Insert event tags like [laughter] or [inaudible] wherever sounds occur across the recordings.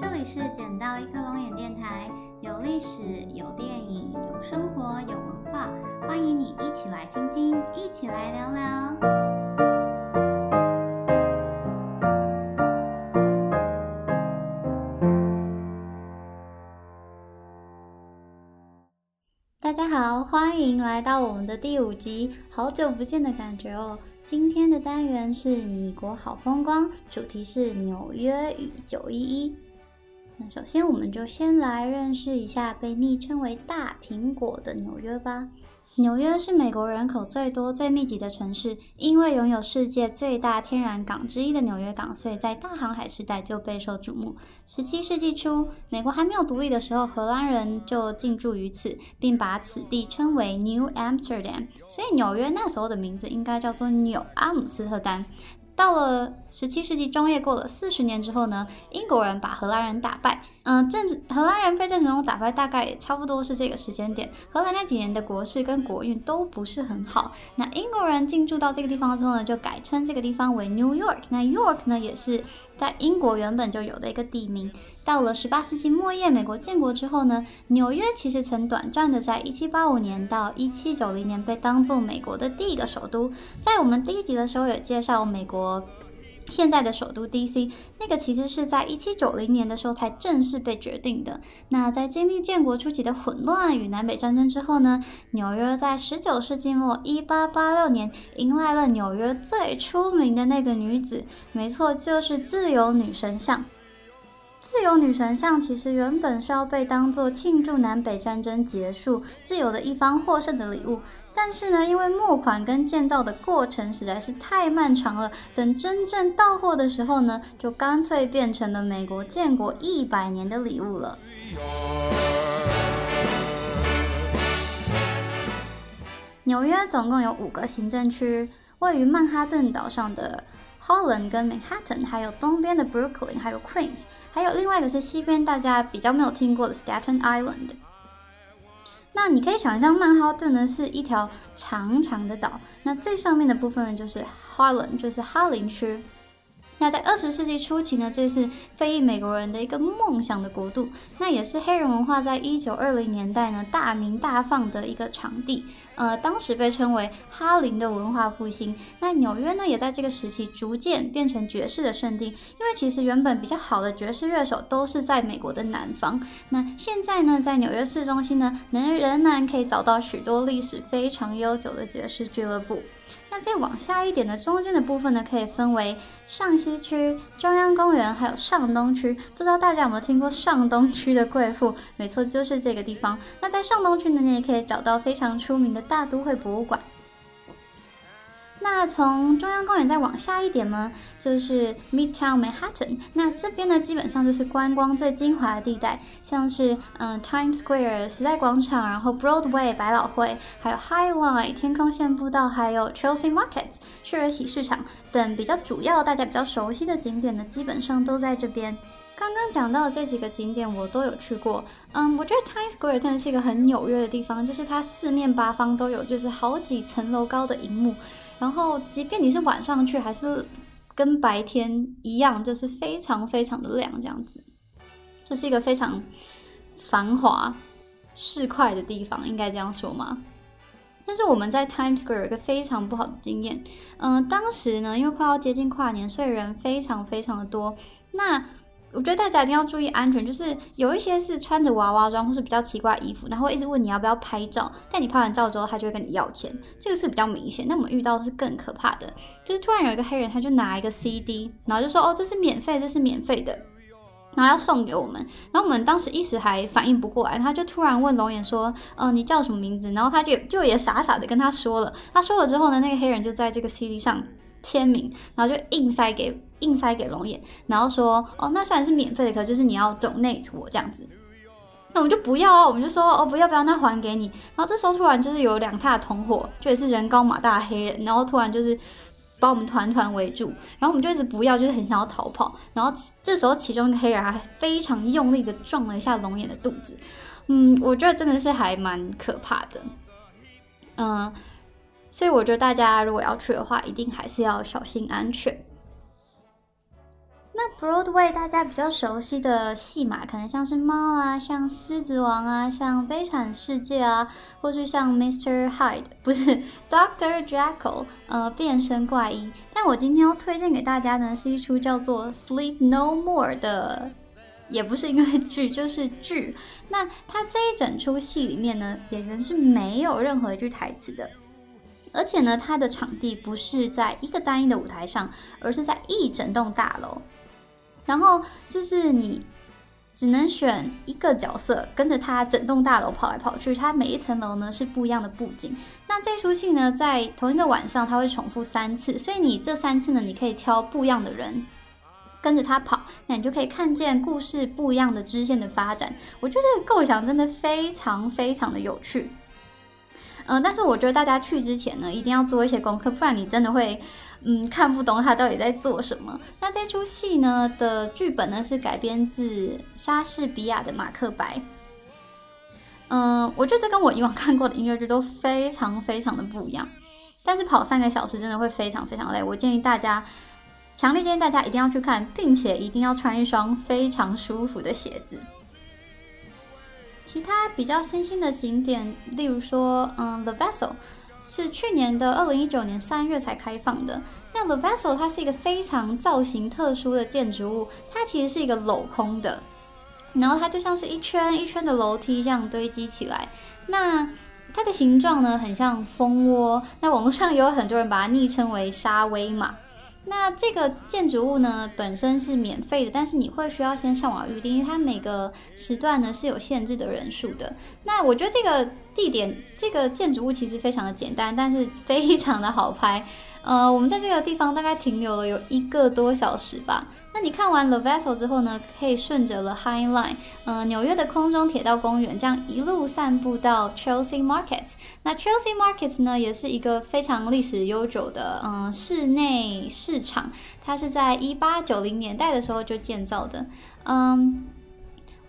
这里是捡到一颗龙眼电台，有历史，有电影，有生活，有文化，欢迎你一起来听听，一起来聊聊。大家好，欢迎来到我们的第五集，好久不见的感觉哦。今天的单元是米国好风光，主题是纽约与九一一。那首先，我们就先来认识一下被昵称为“大苹果”的纽约吧。纽约是美国人口最多、最密集的城市，因为拥有世界最大天然港之一的纽约港，所以在大航海时代就备受瞩目。十七世纪初，美国还没有独立的时候，荷兰人就进驻于此，并把此地称为 New Amsterdam，所以纽约那时候的名字应该叫做纽阿姆斯特丹。到了十七世纪中叶，过了四十年之后呢，英国人把荷兰人打败。嗯，正荷兰人被郑成功打败，大概也差不多是这个时间点。荷兰那几年的国事跟国运都不是很好。那英国人进驻到这个地方之后呢，就改称这个地方为 New York。那 York 呢，也是在英国原本就有的一个地名。到了十八世纪末叶，美国建国之后呢，纽约其实曾短暂的在一七八五年到一七九零年被当做美国的第一个首都。在我们第一集的时候有介绍美国。现在的首都 D.C. 那个其实是在一七九零年的时候才正式被决定的。那在经历建国初期的混乱与南北战争之后呢，纽约在十九世纪末一八八六年迎来了纽约最出名的那个女子，没错，就是自由女神像。自由女神像其实原本是要被当做庆祝南北战争结束、自由的一方获胜的礼物。但是呢，因为募款跟建造的过程实在是太漫长了，等真正到货的时候呢，就干脆变成了美国建国一百年的礼物了。纽约总共有五个行政区，位于曼哈顿岛上的 Holland 跟 Manhattan，还有东边的 Brooklyn，还有 Queens，还有另外一个是西边大家比较没有听过的 Staten Island。那你可以想象，曼哈顿呢是一条长长的岛，那最上面的部分呢就是 Holland，就是哈林区。那在二十世纪初期呢，这是非裔美国人的一个梦想的国度，那也是黑人文化在一九二零年代呢大名大放的一个场地。呃，当时被称为哈林的文化复兴。那纽约呢，也在这个时期逐渐变成爵士的圣地，因为其实原本比较好的爵士乐手都是在美国的南方。那现在呢，在纽约市中心呢，能仍然可以找到许多历史非常悠久的爵士俱乐部。那再往下一点的中间的部分呢，可以分为上西区、中央公园，还有上东区。不知道大家有没有听过上东区的贵妇？没错，就是这个地方。那在上东区呢，你也可以找到非常出名的大都会博物馆。那从中央公园再往下一点呢，就是 Midtown Manhattan。那这边呢，基本上就是观光最精华的地带，像是嗯 Times Square 时代广场，然后 Broadway 百老汇，还有 High Line 天空线步道，还有 Chelsea Market 雀儿喜市场等比较主要、大家比较熟悉的景点呢，基本上都在这边。刚刚讲到的这几个景点，我都有去过。嗯，我觉得 Times Square 真的是一个很纽约的地方，就是它四面八方都有，就是好几层楼高的荧幕。然后，即便你是晚上去，还是跟白天一样，就是非常非常的亮，这样子。这是一个非常繁华市侩的地方，应该这样说吗？但是我们在 Times Square 有一个非常不好的经验。嗯，当时呢，因为快要接近跨年，所以人非常非常的多。那我觉得大家一定要注意安全，就是有一些是穿着娃娃装或是比较奇怪衣服，然后一直问你要不要拍照，但你拍完照之后，他就会跟你要钱，这个是比较明显。那我们遇到的是更可怕的，就是突然有一个黑人，他就拿一个 CD，然后就说哦这是免费，这是免费的，然后要送给我们。然后我们当时一时还反应不过来，他就突然问龙眼说，呃你叫什么名字？然后他就就也傻傻的跟他说了，他说了之后呢，那个黑人就在这个 CD 上签名，然后就硬塞给。硬塞给龙眼，然后说哦，那虽然是免费的，可就是你要 donate 我这样子，那我们就不要啊，我们就说哦，不要不要，那还给你。然后这时候突然就是有两大同伙，就也是人高马大的黑人，然后突然就是把我们团团围住，然后我们就一直不要，就是很想要逃跑。然后这时候其中一个黑人还非常用力的撞了一下龙眼的肚子，嗯，我觉得真的是还蛮可怕的，嗯，所以我觉得大家如果要去的话，一定还是要小心安全。那 Broadway 大家比较熟悉的戏码，可能像是猫啊，像狮子王啊，像悲惨世界啊，或是像 Mr. Hyde，不是 [laughs] Doctor Jekyll，呃，变身怪医。但我今天要推荐给大家呢，是一出叫做 Sleep No More 的，也不是音乐剧，就是剧。那它这一整出戏里面呢，演员是没有任何一句台词的。而且呢，它的场地不是在一个单一的舞台上，而是在一整栋大楼。然后就是你只能选一个角色，跟着他整栋大楼跑来跑去。它每一层楼呢是不一样的布景。那这出戏呢，在同一个晚上，它会重复三次，所以你这三次呢，你可以挑不一样的人跟着他跑，那你就可以看见故事不一样的支线的发展。我觉得这个构想真的非常非常的有趣。嗯，但是我觉得大家去之前呢，一定要做一些功课，不然你真的会。嗯，看不懂他到底在做什么。那这出戏呢的剧本呢是改编自莎士比亚的《马克白》。嗯，我觉得这跟我以往看过的音乐剧都非常非常的不一样。但是跑三个小时真的会非常非常累。我建议大家，强烈建议大家一定要去看，并且一定要穿一双非常舒服的鞋子。其他比较新兴的景点，例如说，嗯，The Vessel。是去年的二零一九年三月才开放的。那 The Vessel 它是一个非常造型特殊的建筑物，它其实是一个镂空的，然后它就像是一圈一圈的楼梯这样堆积起来。那它的形状呢，很像蜂窝。那网络上也有很多人把它昵称为沙威玛。那这个建筑物呢，本身是免费的，但是你会需要先上网预定，因为它每个时段呢是有限制的人数的。那我觉得这个地点，这个建筑物其实非常的简单，但是非常的好拍。呃，我们在这个地方大概停留了有一个多小时吧。那你看完 The Vessel 之后呢，可以顺着了 High Line，嗯，纽约的空中铁道公园，这样一路散步到 Chelsea Market。那 Chelsea Market 呢，也是一个非常历史悠久的嗯室内市场，它是在一八九零年代的时候就建造的，嗯。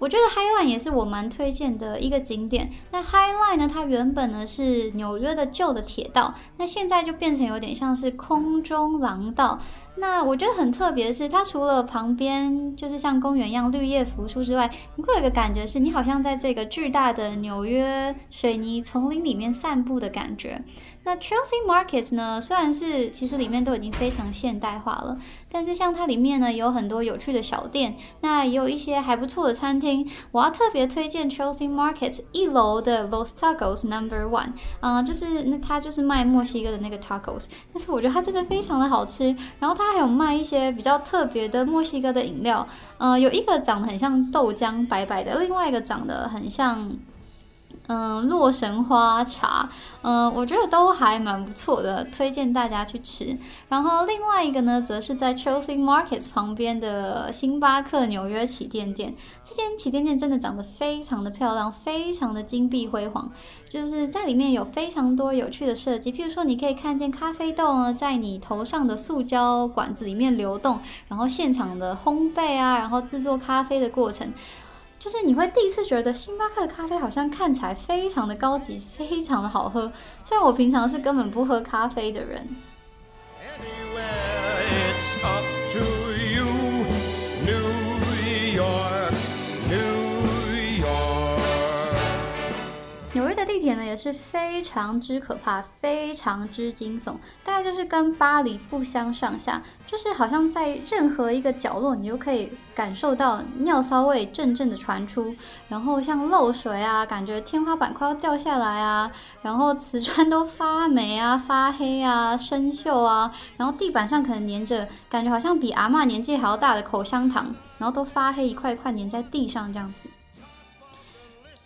我觉得 High Line 也是我蛮推荐的一个景点。那 High Line 呢，它原本呢是纽约的旧的铁道，那现在就变成有点像是空中廊道。那我觉得很特别的是，它除了旁边就是像公园一样绿叶扶疏之外，你会有一个感觉是你好像在这个巨大的纽约水泥丛林里面散步的感觉。那 Chelsea Markets 呢，虽然是其实里面都已经非常现代化了，但是像它里面呢有很多有趣的小店，那也有一些还不错的餐厅。我要特别推荐 Chelsea Markets 一楼的 Los Tacos Number One，啊，就是那它就是卖墨西哥的那个 tacos，但是我觉得它真的非常的好吃。然后它还有卖一些比较特别的墨西哥的饮料，呃，有一个长得很像豆浆，白白的，另外一个长得很像。嗯，洛神花茶，嗯，我觉得都还蛮不错的，推荐大家去吃。然后另外一个呢，则是在 Chelsea Markets 旁边的星巴克纽约旗舰店。这间旗舰店真的长得非常的漂亮，非常的金碧辉煌，就是在里面有非常多有趣的设计。譬如说，你可以看见咖啡豆呢在你头上的塑胶管子里面流动，然后现场的烘焙啊，然后制作咖啡的过程。就是你会第一次觉得星巴克的咖啡好像看起来非常的高级，非常的好喝。虽然我平常是根本不喝咖啡的人。纽约的地铁呢也是非常之可怕，非常之惊悚，大概就是跟巴黎不相上下，就是好像在任何一个角落，你就可以感受到尿骚味阵阵的传出，然后像漏水啊，感觉天花板快要掉下来啊，然后瓷砖都发霉啊、[laughs] 发黑啊、生锈啊，然后地板上可能粘着，感觉好像比阿妈年纪还要大的口香糖，然后都发黑一块一块粘在地上这样子。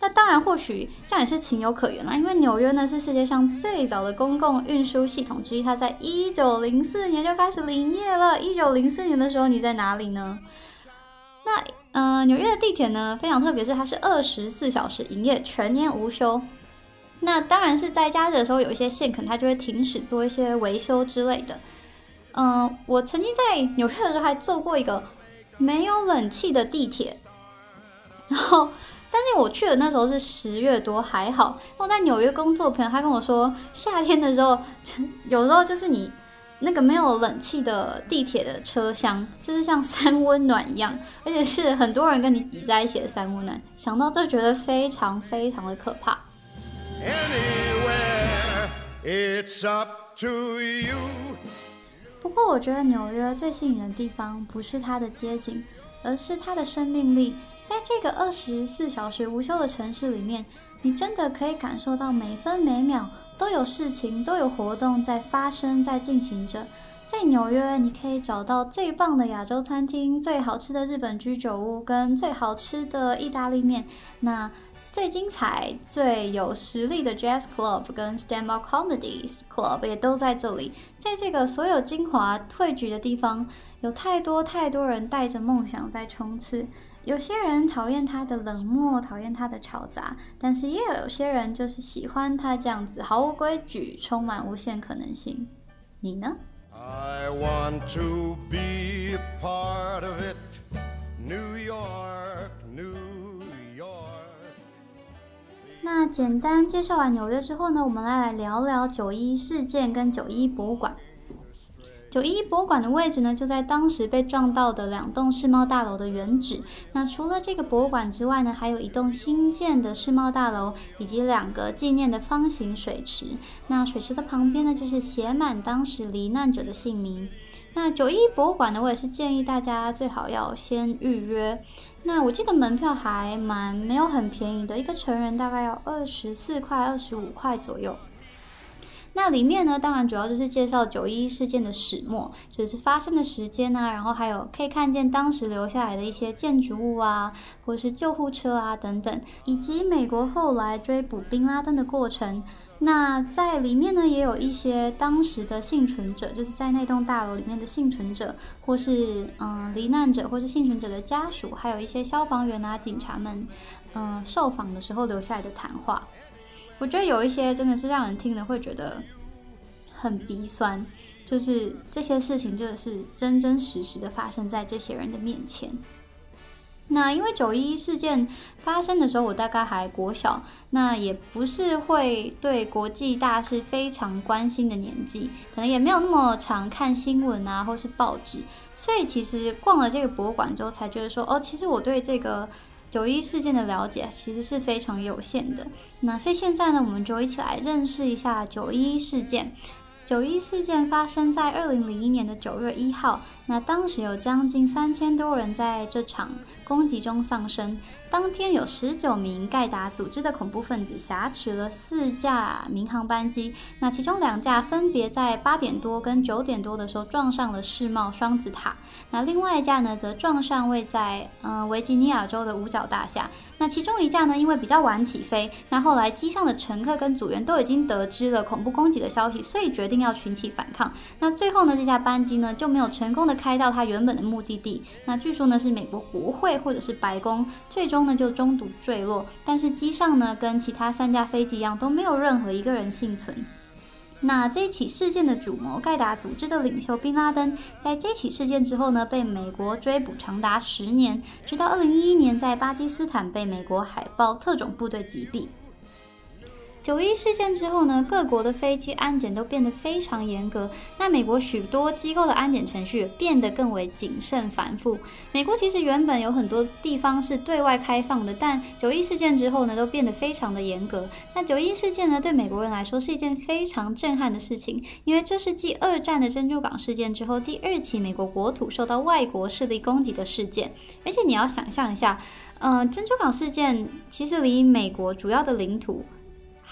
那当然，或许这样也是情有可原啦。因为纽约呢是世界上最早的公共运输系统之一，它在一九零四年就开始营业了。一九零四年的时候，你在哪里呢？那嗯，纽约的地铁呢非常特别，是它是二十四小时营业，全年无休。那当然是在假日的时候，有一些线可能它就会停驶做一些维修之类的。嗯，我曾经在纽约的时候还坐过一个没有冷气的地铁，然后。但是我去的那时候是十月多，还好。我在纽约工作，朋友他跟我说，夏天的时候，[laughs] 有时候就是你那个没有冷气的地铁的车厢，就是像三温暖一样，而且是很多人跟你挤在一起的三温暖，想到就觉得非常非常的可怕。Anywhere, it's up to you. 不过，我觉得纽约最吸引人的地方不是它的街景，而是它的生命力。在这个二十四小时无休的城市里面，你真的可以感受到每分每秒都有事情、都有活动在发生、在进行着。在纽约，你可以找到最棒的亚洲餐厅、最好吃的日本居酒屋跟最好吃的意大利面。那最精彩、最有实力的 Jazz Club 跟 Stand Up Comedy Club 也都在这里。在这个所有精华汇聚的地方，有太多太多人带着梦想在冲刺。有些人讨厌他的冷漠，讨厌他的吵杂，但是也有有些人就是喜欢他这样子毫无规矩、充满无限可能性。你呢？I want to be a part of it, New York, New York. 那简单介绍完纽约之后呢，我们来来聊聊九一事件跟九一博物馆。九一博物馆的位置呢，就在当时被撞到的两栋世贸大楼的原址。那除了这个博物馆之外呢，还有一栋新建的世贸大楼，以及两个纪念的方形水池。那水池的旁边呢，就是写满当时罹难者的姓名。那九一博物馆呢，我也是建议大家最好要先预约。那我记得门票还蛮没有很便宜的，一个成人大概要二十四块、二十五块左右。那里面呢，当然主要就是介绍九一事件的始末，就是发生的时间啊，然后还有可以看见当时留下来的一些建筑物啊，或是救护车啊等等，以及美国后来追捕宾拉登的过程。那在里面呢，也有一些当时的幸存者，就是在那栋大楼里面的幸存者，或是嗯罹难者，或是幸存者的家属，还有一些消防员啊、警察们，嗯受访的时候留下来的谈话。我觉得有一些真的是让人听了会觉得很鼻酸，就是这些事情真的是真真实实的发生在这些人的面前。那因为九一一事件发生的时候，我大概还国小，那也不是会对国际大事非常关心的年纪，可能也没有那么常看新闻啊，或是报纸，所以其实逛了这个博物馆之后，才觉得说，哦，其实我对这个九一事件的了解其实是非常有限的。那所以现在呢，我们就一起来认识一下九一事件。九一事件发生在二零零一年的九月一号，那当时有将近三千多人在这场攻击中丧生。当天有十九名盖达组织的恐怖分子挟持了四架民航班机，那其中两架分别在八点多跟九点多的时候撞上了世贸双子塔，那另外一架呢则撞上位在嗯维吉尼亚州的五角大厦。那其中一架呢因为比较晚起飞，那后来机上的乘客跟组员都已经得知了恐怖攻击的消息，所以决定要群起反抗。那最后呢这架班机呢就没有成功的开到它原本的目的地，那据说呢是美国国会或者是白宫，最终。呢就中途坠落，但是机上呢跟其他三架飞机一样都没有任何一个人幸存。那这起事件的主谋盖达组织的领袖宾拉登，在这起事件之后呢被美国追捕长达十年，直到二零一一年在巴基斯坦被美国海豹特种部队击毙。九一事件之后呢，各国的飞机安检都变得非常严格。那美国许多机构的安检程序变得更为谨慎繁复。美国其实原本有很多地方是对外开放的，但九一事件之后呢，都变得非常的严格。那九一事件呢，对美国人来说是一件非常震撼的事情，因为这是继二战的珍珠港事件之后第二起美国国土受到外国势力攻击的事件。而且你要想象一下，呃，珍珠港事件其实离美国主要的领土。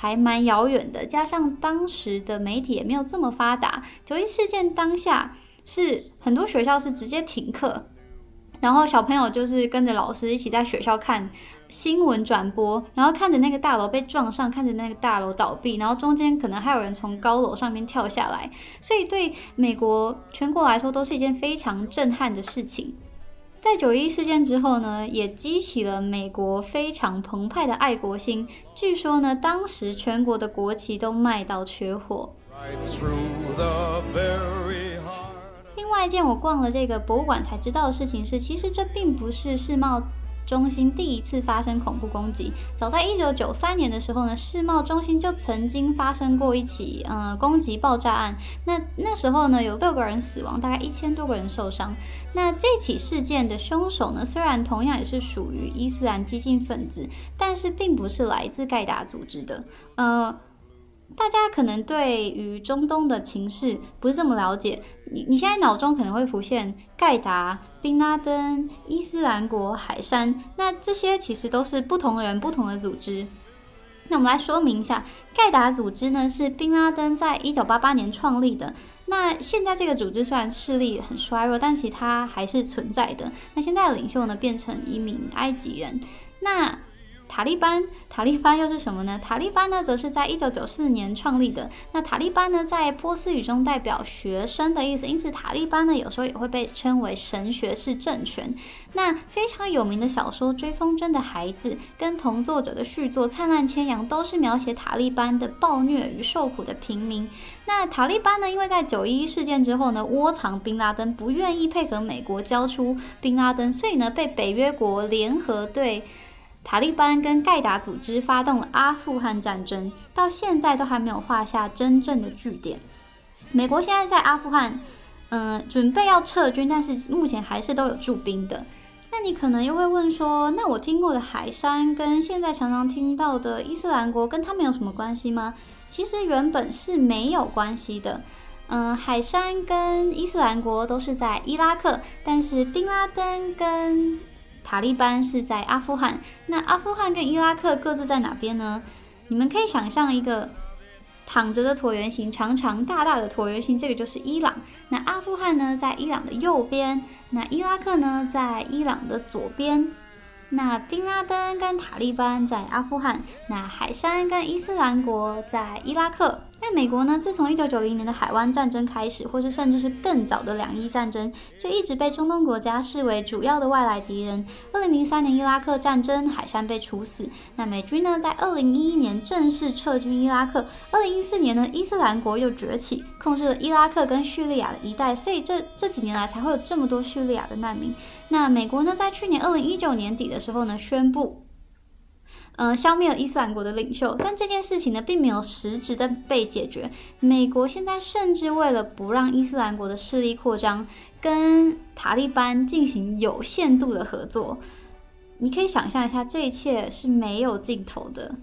还蛮遥远的，加上当时的媒体也没有这么发达。九一事件当下是很多学校是直接停课，然后小朋友就是跟着老师一起在学校看新闻转播，然后看着那个大楼被撞上，看着那个大楼倒闭，然后中间可能还有人从高楼上面跳下来，所以对美国全国来说都是一件非常震撼的事情。在九一事件之后呢，也激起了美国非常澎湃的爱国心。据说呢，当时全国的国旗都卖到缺货。另外一件我逛了这个博物馆才知道的事情是，其实这并不是世贸中心第一次发生恐怖攻击。早在一九九三年的时候呢，世贸中心就曾经发生过一起呃攻击爆炸案。那那时候呢，有六个人死亡，大概一千多个人受伤。那这起事件的凶手呢，虽然同样也是属于伊斯兰激进分子，但是并不是来自盖达组织的。呃。大家可能对于中东的情势不是这么了解，你你现在脑中可能会浮现盖达、宾拉登、伊斯兰国、海山，那这些其实都是不同人、不同的组织。那我们来说明一下，盖达组织呢是宾拉登在一九八八年创立的。那现在这个组织虽然势力很衰弱，但其它还是存在的。那现在的领袖呢变成一名埃及人。那塔利班，塔利班又是什么呢？塔利班呢，则是在一九九四年创立的。那塔利班呢，在波斯语中代表学生的意思，因此塔利班呢，有时候也会被称为神学式政权。那非常有名的小说《追风筝的孩子》跟同作者的续作《灿烂千阳》，都是描写塔利班的暴虐与受苦的平民。那塔利班呢，因为在九一一事件之后呢，窝藏宾拉登，不愿意配合美国交出宾拉登，所以呢，被北约国联合对。塔利班跟盖达组织发动了阿富汗战争，到现在都还没有画下真正的据点。美国现在在阿富汗，嗯，准备要撤军，但是目前还是都有驻兵的。那你可能又会问说，那我听过的海山跟现在常常听到的伊斯兰国，跟他们有什么关系吗？其实原本是没有关系的。嗯，海山跟伊斯兰国都是在伊拉克，但是宾拉登跟塔利班是在阿富汗，那阿富汗跟伊拉克各自在哪边呢？你们可以想象一个躺着的椭圆形，长长大大的椭圆形，这个就是伊朗。那阿富汗呢，在伊朗的右边；那伊拉克呢，在伊朗的左边。那宾拉登跟塔利班在阿富汗，那海山跟伊斯兰国在伊拉克。那美国呢？自从一九九零年的海湾战争开始，或是甚至是更早的两伊战争，就一直被中东国家视为主要的外来敌人。二零零三年伊拉克战争，海山被处死。那美军呢，在二零一一年正式撤军伊拉克。二零一四年呢，伊斯兰国又崛起，控制了伊拉克跟叙利亚的一带，所以这这几年来才会有这么多叙利亚的难民。那美国呢，在去年二零一九年底的时候呢，宣布。呃，消灭了伊斯兰国的领袖，但这件事情呢，并没有实质的被解决。美国现在甚至为了不让伊斯兰国的势力扩张，跟塔利班进行有限度的合作。你可以想象一下，这一切是没有尽头的。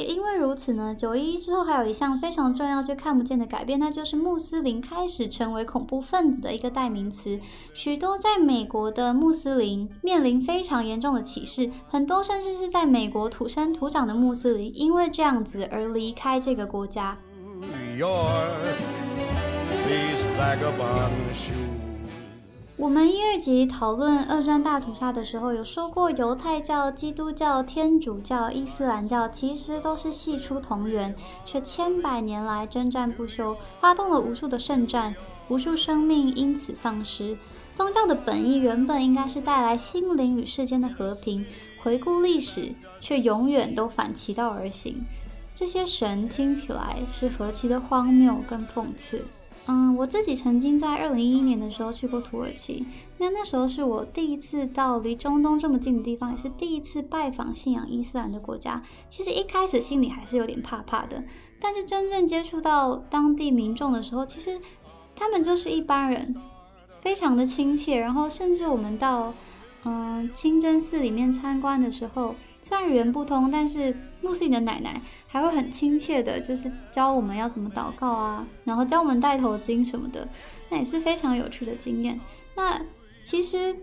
也因为如此呢，九一一之后还有一项非常重要却看不见的改变，那就是穆斯林开始成为恐怖分子的一个代名词。许多在美国的穆斯林面临非常严重的歧视，很多甚至是在美国土生土长的穆斯林因为这样子而离开这个国家。我们一二级讨论二战大屠杀的时候，有说过犹太教、基督教、天主教、伊斯兰教其实都是系出同源，却千百年来征战不休，发动了无数的圣战，无数生命因此丧失。宗教的本意原本应该是带来心灵与世间的和平，回顾历史，却永远都反其道而行。这些神听起来是何其的荒谬跟讽刺。嗯，我自己曾经在二零一一年的时候去过土耳其，那那时候是我第一次到离中东这么近的地方，也是第一次拜访信仰伊斯兰的国家。其实一开始心里还是有点怕怕的，但是真正接触到当地民众的时候，其实他们就是一般人，非常的亲切。然后甚至我们到嗯清真寺里面参观的时候。虽然语言不通，但是穆斯林的奶奶还会很亲切的，就是教我们要怎么祷告啊，然后教我们戴头巾什么的，那也是非常有趣的经验。那其实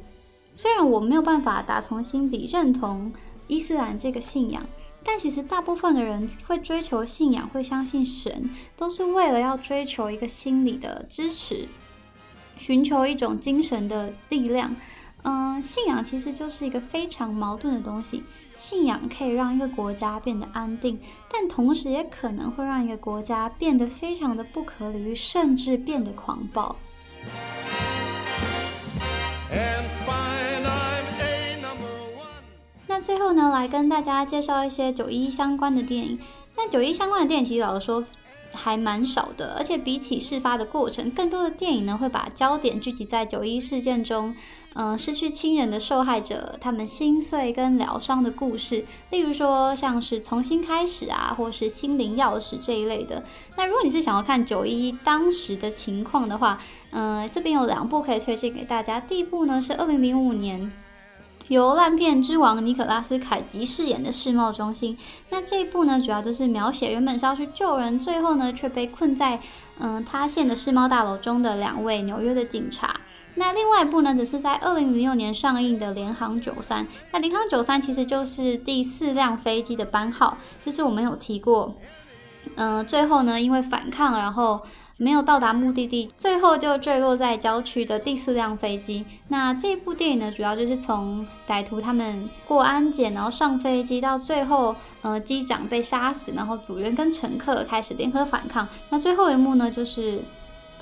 虽然我没有办法打从心底认同伊斯兰这个信仰，但其实大部分的人会追求信仰，会相信神，都是为了要追求一个心理的支持，寻求一种精神的力量。嗯，信仰其实就是一个非常矛盾的东西。信仰可以让一个国家变得安定，但同时也可能会让一个国家变得非常的不可理喻，甚至变得狂暴。那最后呢，来跟大家介绍一些九一相关的电影。那九一相关的电影，其实老实说。还蛮少的，而且比起事发的过程，更多的电影呢会把焦点聚集在九一事件中，嗯，失去亲人的受害者他们心碎跟疗伤的故事，例如说像是重新开始啊，或是心灵钥匙这一类的。那如果你是想要看九一一当时的情况的话，嗯，这边有两部可以推荐给大家。第一部呢是二零零五年。由烂片之王尼可拉斯凯奇饰演的世贸中心，那这一部呢，主要就是描写原本是要去救人，最后呢却被困在嗯塌陷的世贸大楼中的两位纽约的警察。那另外一部呢，只是在二零零六年上映的《联航九三》。那联航九三其实就是第四辆飞机的班号，就是我们有提过，嗯，最后呢因为反抗，然后。没有到达目的地，最后就坠落在郊区的第四辆飞机。那这部电影呢，主要就是从歹徒他们过安检，然后上飞机，到最后，呃，机长被杀死，然后组员跟乘客开始联合反抗。那最后一幕呢，就是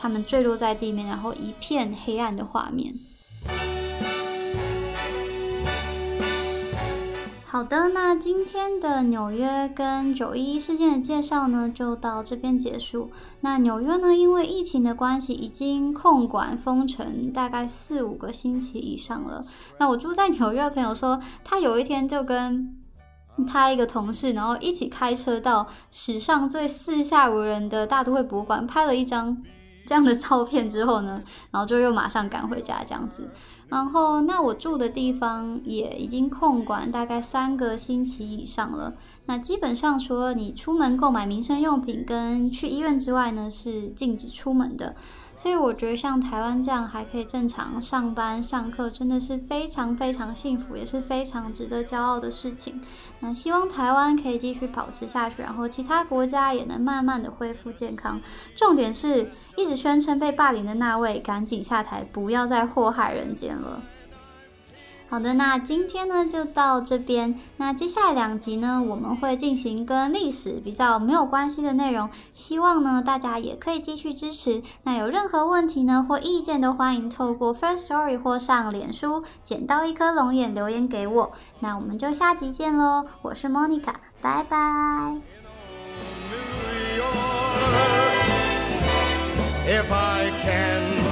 他们坠落在地面，然后一片黑暗的画面。好的，那今天的纽约跟九一一事件的介绍呢，就到这边结束。那纽约呢，因为疫情的关系，已经控管封城大概四五个星期以上了。那我住在纽约的朋友说，他有一天就跟他一个同事，然后一起开车到史上最四下无人的大都会博物馆，拍了一张这样的照片之后呢，[laughs] 然后就又马上赶回家这样子。然后，那我住的地方也已经空管大概三个星期以上了。那基本上除了你出门购买民生用品跟去医院之外呢，是禁止出门的。所以我觉得像台湾这样还可以正常上班上课，真的是非常非常幸福，也是非常值得骄傲的事情。那希望台湾可以继续保持下去，然后其他国家也能慢慢的恢复健康。重点是一直宣称被霸凌的那位赶紧下台，不要再祸害人间了。好的，那今天呢就到这边。那接下来两集呢，我们会进行跟历史比较没有关系的内容，希望呢大家也可以继续支持。那有任何问题呢或意见都欢迎透过 First Story 或上脸书捡到一颗龙眼留言给我。那我们就下集见喽，我是 Monica，拜拜。If I can